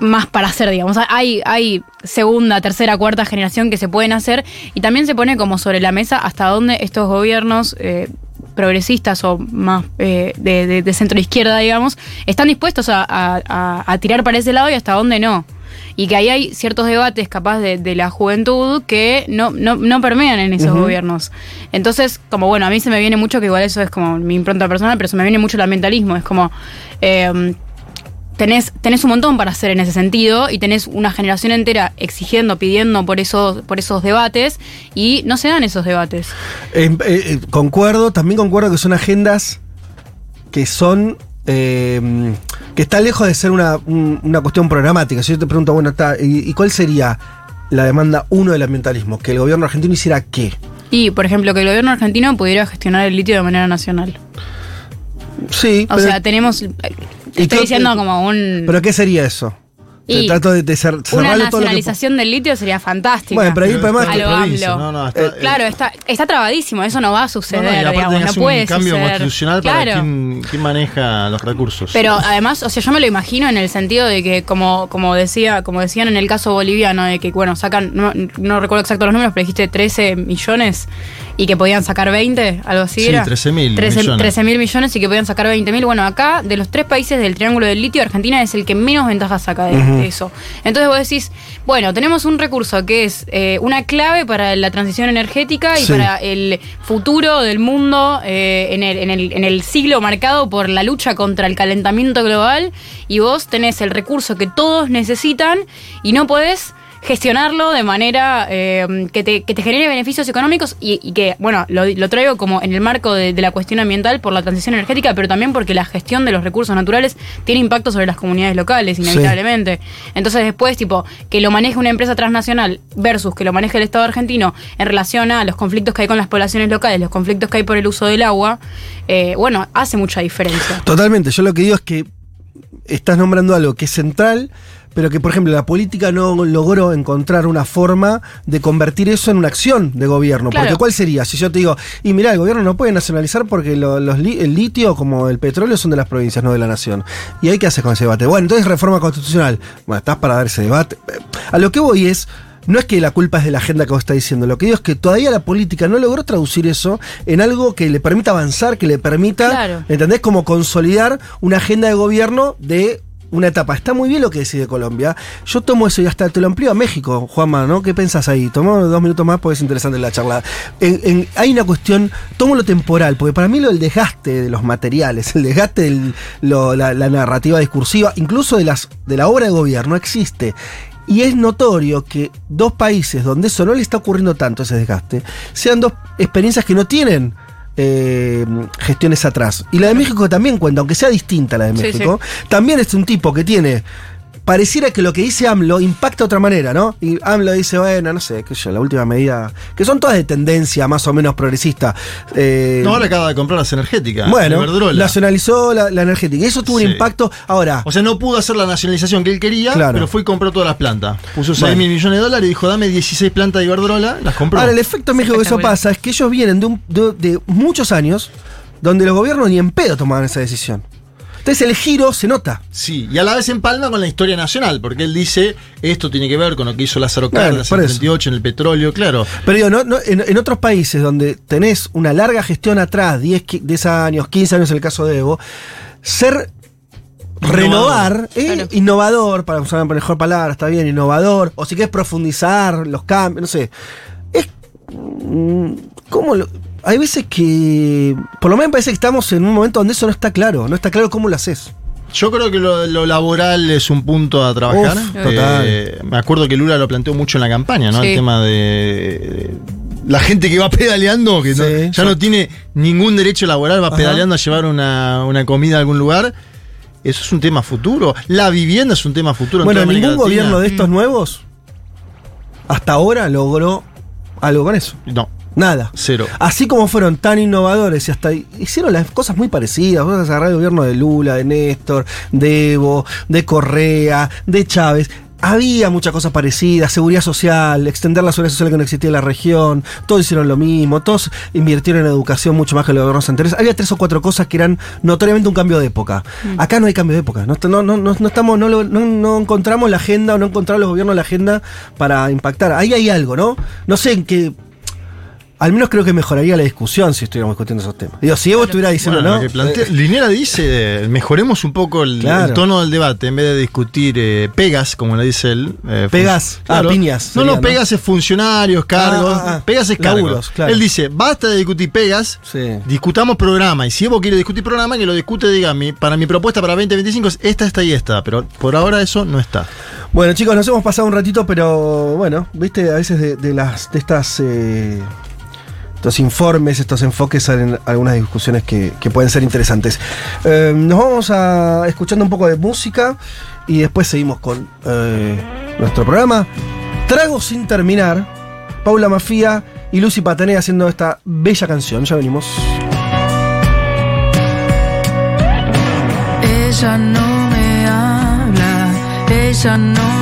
[SPEAKER 7] más para hacer, digamos. Hay, hay segunda, tercera, cuarta generación que se pueden hacer y también se pone como sobre la mesa hasta dónde estos gobiernos eh, progresistas o más eh, de, de- de centro izquierda, digamos, están dispuestos a, a- a- a tirar para ese lado y hasta dónde no. Y que ahí hay ciertos debates capaz de, de la juventud que no, no, no permean en esos gobiernos. Entonces, como bueno, a mí se me viene mucho, que igual eso es como mi impronta personal, pero se me viene mucho el ambientalismo. Es como... eh, tenés, tenés un montón para hacer en ese sentido y tenés una generación entera exigiendo, pidiendo por esos, por esos debates y no se dan esos debates.
[SPEAKER 1] Eh, eh, eh, concuerdo, también concuerdo que son agendas que son. eh, que está lejos de ser una, un- una cuestión programática. Si yo te pregunto, bueno, está, ¿y, y cuál sería la demanda uno del ambientalismo? Que el gobierno argentino hiciera qué?
[SPEAKER 7] Y, por ejemplo, que el gobierno argentino pudiera gestionar el litio de manera nacional.
[SPEAKER 1] Sí.
[SPEAKER 7] O
[SPEAKER 1] pero-
[SPEAKER 7] sea, tenemos.
[SPEAKER 1] ¿Y
[SPEAKER 7] Estoy
[SPEAKER 1] qué-
[SPEAKER 7] diciendo como un.
[SPEAKER 1] ¿Pero qué sería eso?
[SPEAKER 7] Y
[SPEAKER 1] Trato de, de cer-
[SPEAKER 7] una nacionalización del litio sería fantástica.
[SPEAKER 1] Bueno, pero ahí además
[SPEAKER 7] a lo
[SPEAKER 2] provincia,
[SPEAKER 7] AMLO.
[SPEAKER 2] no, no, está-
[SPEAKER 1] Eh,
[SPEAKER 7] Claro, está, está trabadísimo, eso no va a suceder,
[SPEAKER 2] no,
[SPEAKER 7] digamos, no
[SPEAKER 2] un
[SPEAKER 7] puede
[SPEAKER 2] cambio
[SPEAKER 7] suceder.
[SPEAKER 2] constitucional para quién, quién maneja los recursos.
[SPEAKER 7] Pero además, o sea, yo me lo imagino en el sentido de que, como, como decía, como decían en el caso boliviano, de que bueno, sacan, no, no recuerdo exacto los números, pero dijiste 13 millones y que podían sacar 20, algo así
[SPEAKER 2] Sí,
[SPEAKER 7] era.
[SPEAKER 2] 13.000
[SPEAKER 7] 13
[SPEAKER 2] millones.
[SPEAKER 7] 13 mil millones y que podían sacar 20 mil. Bueno, acá, de los tres países del Triángulo del Litio, Argentina es el que menos ventajas saca de, de eso. Entonces vos decís, bueno, tenemos un recurso que es eh, una clave para la transición energética y
[SPEAKER 1] Sí.
[SPEAKER 7] para el futuro del mundo eh, en, el, en, el, en el siglo marcado por la lucha contra el calentamiento global y vos tenés el recurso que todos necesitan y no podés gestionarlo de manera eh, que, te, que te genere beneficios económicos y, y que, bueno, lo, lo traigo como en el marco de, de la cuestión ambiental por la transición energética, pero también porque la gestión de los recursos naturales tiene impacto sobre las comunidades locales, inevitablemente. Entonces después, tipo, que lo maneje una empresa transnacional versus que lo maneje el Estado argentino en relación a los conflictos que hay con las poblaciones locales, los conflictos que hay por el uso del agua, eh, bueno, hace mucha diferencia.
[SPEAKER 1] Totalmente, yo lo que digo es que estás nombrando algo que es central, pero que, por ejemplo, la política no logró encontrar una forma de convertir eso en una acción de gobierno.
[SPEAKER 7] Claro.
[SPEAKER 1] Porque ¿cuál sería? Si yo te digo, y mira, el gobierno no puede nacionalizar porque lo- los li- el litio como el petróleo son de las provincias, no de la nación. ¿Y ahí qué haces con ese debate? Bueno, entonces reforma constitucional. Bueno, estás para dar ese debate. A lo que voy es... No es que la culpa es de la agenda que vos estás diciendo, lo que digo es que todavía la política no logró traducir eso en algo que le permita avanzar, que le permita
[SPEAKER 7] Claro.
[SPEAKER 1] ¿Entendés? Como consolidar una agenda de gobierno de una etapa. Está muy bien lo que decide Colombia. Yo tomo eso y hasta te lo amplío a México, Juanma, ¿no? ¿Qué pensás ahí? Tomo dos minutos más porque es interesante la charla. Hay una cuestión, tomo lo temporal, porque para mí lo del desgaste de los materiales, el desgaste de la, la narrativa discursiva, incluso de, las, de la obra de gobierno, existe. Y es notorio que dos países donde eso no le está ocurriendo tanto, ese desgaste, sean dos experiencias que no tienen eh, gestiones atrás. Y la de México también cuenta, aunque sea distinta a la de
[SPEAKER 7] Sí,
[SPEAKER 1] México, también es un tipo que tiene. Pareciera que lo que dice AMLO impacta de otra manera, ¿no? Y AMLO dice, bueno, no sé, qué sé yo, la última medida, que son todas de tendencia más o menos progresista. Eh,
[SPEAKER 2] no, ahora acaba de comprar las energéticas.
[SPEAKER 1] bueno,
[SPEAKER 2] Iberdrola.
[SPEAKER 1] nacionalizó la, la energética. Y eso tuvo
[SPEAKER 2] Sí.
[SPEAKER 1] un impacto. Ahora,
[SPEAKER 2] O sea, no pudo hacer la nacionalización que él quería,
[SPEAKER 1] Claro.
[SPEAKER 2] pero fue y compró todas las plantas. Puso 6
[SPEAKER 1] Bueno.
[SPEAKER 2] mil millones de dólares y dijo, dame 16 plantas de Iberdrola, las compró.
[SPEAKER 1] Ahora, el efecto en México que eso pasa es que ellos vienen de, un- de- de muchos años donde los gobiernos ni en pedo tomaban esa decisión. Entonces el giro se nota.
[SPEAKER 2] Sí, y a la vez empalma con la historia nacional, porque él dice, esto tiene que ver con lo que hizo Lázaro Cárdenas en el
[SPEAKER 1] eso.
[SPEAKER 2] 38 en el petróleo, claro.
[SPEAKER 1] Pero digo, no, no, en, en otros países donde tenés una larga gestión atrás, 10, qui- 10 años, 15 años en el caso de Evo, ser renovar, eh,
[SPEAKER 7] Claro.
[SPEAKER 1] innovador, para usar una mejor palabra, está bien, innovador, o si quieres profundizar los cambios, no sé. Es. mm, ¿Cómo lo.? Hay veces que. Por lo menos me parece que estamos en un momento donde eso no está claro. No está claro cómo lo haces.
[SPEAKER 2] Yo creo que lo, lo laboral es un punto a trabajar.
[SPEAKER 1] Uf, total.
[SPEAKER 2] Eh, me acuerdo que Lula lo planteó mucho en la campaña, ¿no?
[SPEAKER 7] Sí.
[SPEAKER 2] El tema de, de la gente que va [laughs] pedaleando, que no- ya
[SPEAKER 1] sí.
[SPEAKER 2] no tiene ningún derecho laboral, va
[SPEAKER 1] Ajá.
[SPEAKER 2] pedaleando a llevar una, una comida a algún lugar. Eso es un tema futuro. La vivienda es un tema futuro. en
[SPEAKER 1] Bueno,
[SPEAKER 2] toda
[SPEAKER 1] ningún
[SPEAKER 2] Latina.
[SPEAKER 1] gobierno de estos nuevos hasta ahora logró algo con eso.
[SPEAKER 2] No,
[SPEAKER 1] Nada.
[SPEAKER 2] cero.
[SPEAKER 1] Así como fueron tan innovadores y hasta hicieron las cosas muy parecidas. Vos agarrar el gobierno de Lula, de Néstor, de Evo, de Correa, de Chávez. Había muchas cosas parecidas, seguridad social, extender la seguridad social que no existía en la región, todos hicieron lo mismo, todos invirtieron en educación mucho más que los gobiernos anteriores. Había tres o cuatro cosas que eran notoriamente un cambio de época. Acá no hay cambio de época, no, no, no, no, no estamos, no, lo- no, no encontramos la agenda o no encontramos los gobiernos la agenda para impactar. Ahí hay algo, ¿no? No sé en qué. Al menos creo que mejoraría la discusión si estuviéramos discutiendo esos temas. Digo, si Evo estuviera diciendo,
[SPEAKER 2] Bueno,
[SPEAKER 1] ¿no?
[SPEAKER 2] lo que plantea-
[SPEAKER 1] Eh,
[SPEAKER 2] Linera dice, eh, mejoremos un poco el,
[SPEAKER 1] Claro.
[SPEAKER 2] el tono del debate, en vez de discutir eh, pegas, como le dice él. eh,
[SPEAKER 1] Pegas, ah, piñas
[SPEAKER 2] No,
[SPEAKER 1] sería,
[SPEAKER 2] no,
[SPEAKER 1] ¿no?
[SPEAKER 2] pegas es funcionarios, cargos.
[SPEAKER 1] Ah, ah, ah.
[SPEAKER 2] Pegas es cargos.
[SPEAKER 1] Claro.
[SPEAKER 2] Él dice, basta de discutir pegas,
[SPEAKER 1] Sí.
[SPEAKER 2] discutamos programa. Y si Evo quiere discutir programa, que lo discute, diga, mi- para mi propuesta para 2025 es esta, esta y esta. Pero por ahora eso no está.
[SPEAKER 1] Bueno, chicos, nos hemos pasado un ratito, pero bueno, viste, a veces de, de las de estas estos informes, estos enfoques en algunas discusiones que, que pueden ser interesantes. Eh, nos vamos a escuchando un poco de música y después seguimos con eh, nuestro programa. Trago sin terminar. Paula Mafía y Lucy Patané haciendo esta bella canción. Ya venimos.
[SPEAKER 8] Ella no me habla, ella no